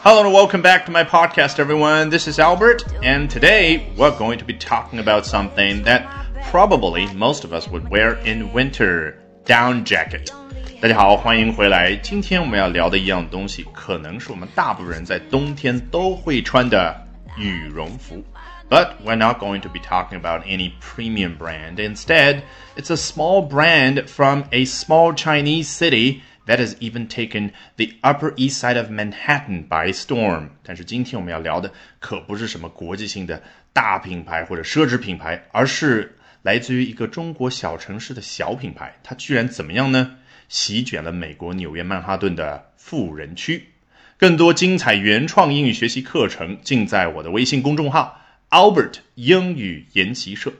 Hello and welcome back to my podcast, everyone. This is Albert, and today we're going to be talking about something that probably most of us would wear in winter down jacket. 大家好，欢迎回来。今天我们要聊的一样东西，可能是我们大部分人在冬天都会穿的羽绒服。But we're not going to be talking about any premium brand. Instead, it's a small brand from a small Chinese city that has even taken the Upper East Side of Manhattan by storm。但是今天我们要聊的可不是什么国际性的大品牌或者奢侈品牌，而是来自于一个中国小城市的小品牌。它居然怎么样呢？席卷了美国纽约曼哈顿的富人区。更多精彩原创英语学习课程尽在我的微信公众号 Albert 英语研习社。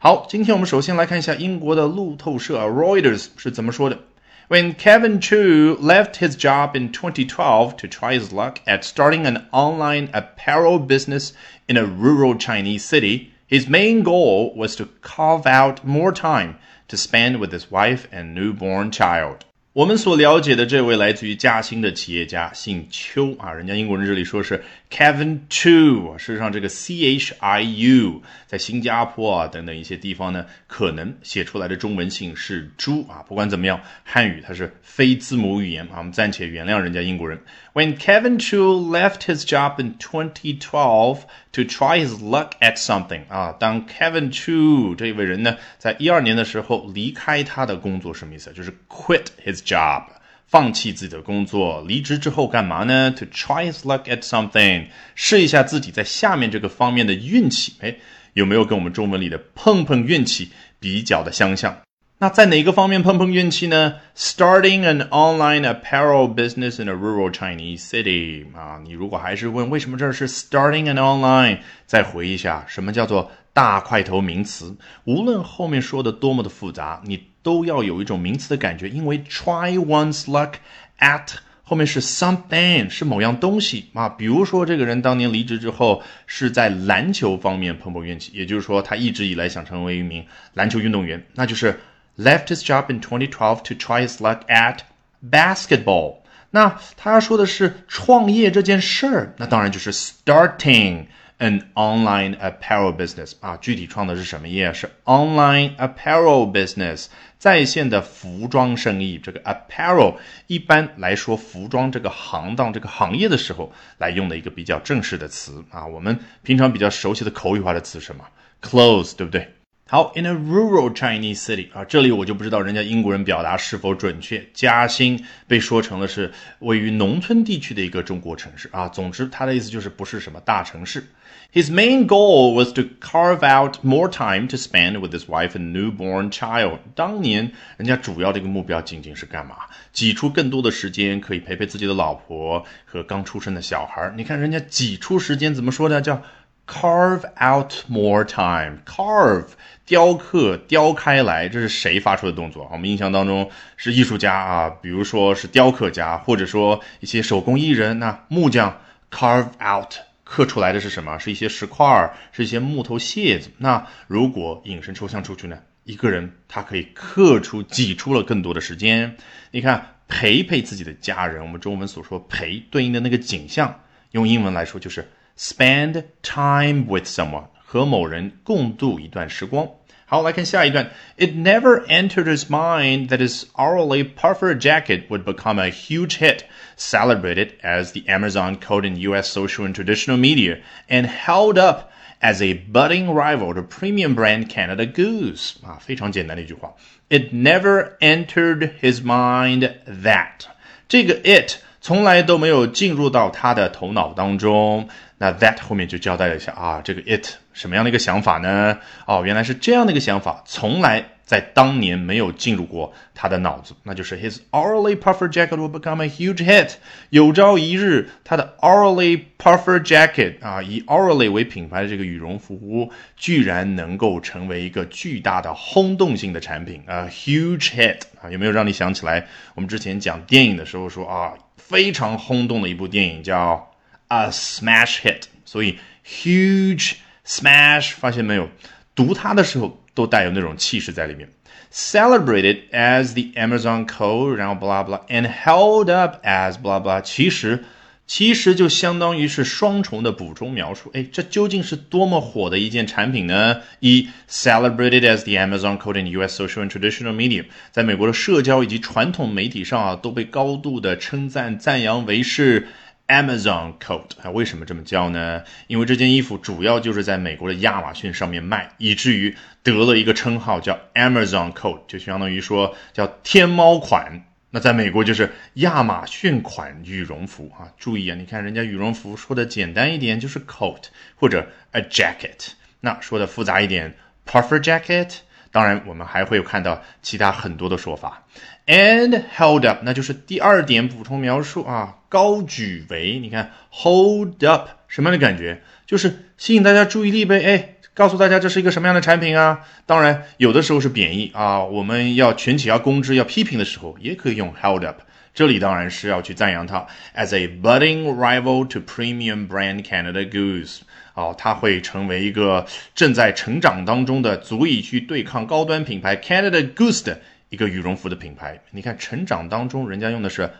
好，今天我们首先来看一下英国的路透社 Reuters 是怎么说的。When Kevin Chu left his job in 2012 to try his luck at starting an online apparel business in a rural Chinese city, his main goal was to carve out more time to spend with his wife and newborn child. 我们所了解的这位来自于嘉兴的企业家姓邱啊，人家英国人这里说是 Kevin Chu，事实上这个 C H I U 在新加坡啊等等一些地方呢，可能写出来的中文姓是朱啊。不管怎么样，汉语它是非字母语言啊，我们暂且原谅人家英国人。When Kevin Chu left his job in 2012 to try his luck at something 啊，当 Kevin Chu 这位人呢，在一二年的时候离开他的工作，什么意思？就是 quit his job，放弃自己的工作，离职之后干嘛呢？To try his luck at something，试一下自己在下面这个方面的运气。哎，有没有跟我们中文里的碰碰运气比较的相像？那在哪个方面碰碰运气呢？Starting an online apparel business in a rural Chinese city 啊，你如果还是问为什么这是 starting an online，再回忆一下什么叫做大块头名词。无论后面说的多么的复杂，你都要有一种名词的感觉，因为 try one's luck at 后面是 something 是某样东西啊。比如说这个人当年离职之后是在篮球方面碰碰运气，也就是说他一直以来想成为一名篮球运动员，那就是。Left his job in 2012 to try his luck at basketball。那他要说的是创业这件事儿，那当然就是 starting an online apparel business 啊。具体创的是什么业？是 online apparel business，在线的服装生意。这个 apparel 一般来说，服装这个行当、这个行业的时候来用的一个比较正式的词啊。我们平常比较熟悉的口语化的词什么？clothes，对不对？好，in a rural Chinese city 啊，这里我就不知道人家英国人表达是否准确。嘉兴被说成了是位于农村地区的一个中国城市啊。总之，他的意思就是不是什么大城市。His main goal was to carve out more time to spend with his wife and newborn child。当年人家主要的一个目标仅仅是干嘛？挤出更多的时间可以陪陪自己的老婆和刚出生的小孩。你看人家挤出时间怎么说的？叫 carve out more time。carve 雕刻、雕开来，这是谁发出的动作？我们印象当中是艺术家啊，比如说是雕刻家，或者说一些手工艺人。那木匠 carve out 刻出来的是什么？是一些石块儿，是一些木头屑子。那如果引申抽象出去呢？一个人他可以刻出、挤出了更多的时间。你看，陪陪自己的家人，我们中文所说陪对应的那个景象，用英文来说就是 spend time with someone。和某人共度一段时光。好，来看下一段。It never entered his mind that his hourly puffer jacket would become a huge hit, celebrated as the Amazon coat in U.S. social and traditional media, and held up as a budding rival to premium brand Canada Goose. 啊，非常简单的一句话。It never entered his mind that 这个 it 从来都没有进入到他的头脑当中。 那 that 后面就交代了一下啊，这个 it 什么样的一个想法呢？哦，原来是这样的一个想法，从来在当年没有进入过他的脑子，那就是 his hourly puffer jacket will become a huge hit。有朝一日，他的 hourly puffer jacket 啊，以 hourly 为品牌的这个羽绒服，居然能够成为一个巨大的轰动性的产品啊，huge hit 啊，有没有让你想起来我们之前讲电影的时候说啊，非常轰动的一部电影叫 ？a smash hit，所以 huge smash 发现没有？读它的时候都带有那种气势在里面。Celebrated as the Amazon code，然后 blah blah and held up as blah blah，其实 其实就相当于是双重的补充描述。哎，这究竟是多么火的一件产品呢？一，celebrated as the Amazon code in U.S. social and traditional media，在美国的社交以及传统媒体上啊，都被高度的称赞赞扬为是 Amazon coat。啊，为什么这么叫呢？因为这件衣服主要就是在美国的亚马逊上面卖，以至于得了一个称号叫 Amazon coat，就相当于说叫天猫款。那在美国就是亚马逊款羽绒服啊，注意啊，你看人家羽绒服说的简单一点就是 coat 或者 a jacket，那说的复杂一点 puffer jacket。当然我们还会有看到其他很多的说法。And held up，那就是第二点补充描述啊，高举为，你看 hold up 什么样的感觉？就是吸引大家注意力呗，哎。告诉大家这是一个什么样的产品啊？当然，有的时候是贬义啊。我们要群起要攻之、要批评的时候，也可以用 held up。这里当然是要去赞扬它，as a budding rival to premium brand Canada Goose。哦，它会成为一个正在成长当中的、足以去对抗高端品牌 Canada Goose 的一个羽绒服的品牌。你看，成长当中，人家用的是。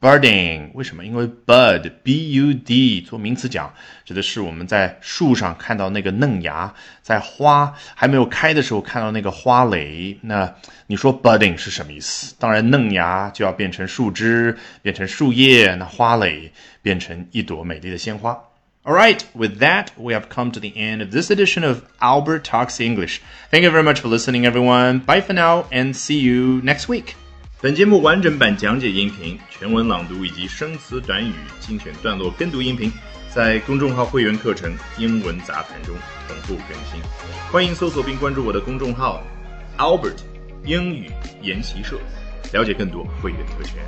Budding，为什么？因为 bud b u d 做名词讲，指的是我们在树上看到那个嫩芽，在花还没有开的时候看到那个花蕾。那你说 budding 是什么意思？当然，嫩芽就要变成树枝，变成树叶，那花蕾变成一朵美丽的鲜花。All right, with that, we have come to the end of this edition of Albert Talks English. Thank you very much for listening, everyone. Bye for now, and see you next week. 本节目完整版讲解音频、全文朗读以及生词短语精选段落跟读音频，在公众号会员课程《英文杂谈》中同步更新。欢迎搜索并关注我的公众号 Albert 英语研习社，了解更多会员特权。